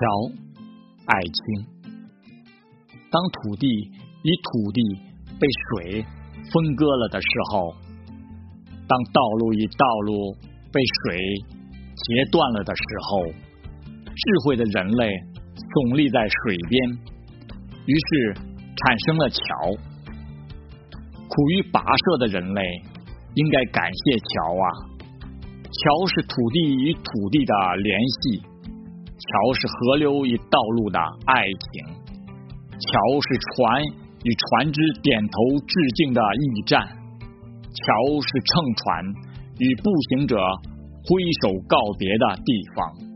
桥，爱卿。当土地与土地被水分割了的时候，当道路与道路被水截断了的时候，智慧的人类耸立在水边，于是产生了桥。苦于跋涉的人类应该感谢桥啊！桥是土地与土地的联系。桥是河流与道路的爱情，桥是船与船只点头致敬的驿站，桥是乘船与步行者挥手告别的地方。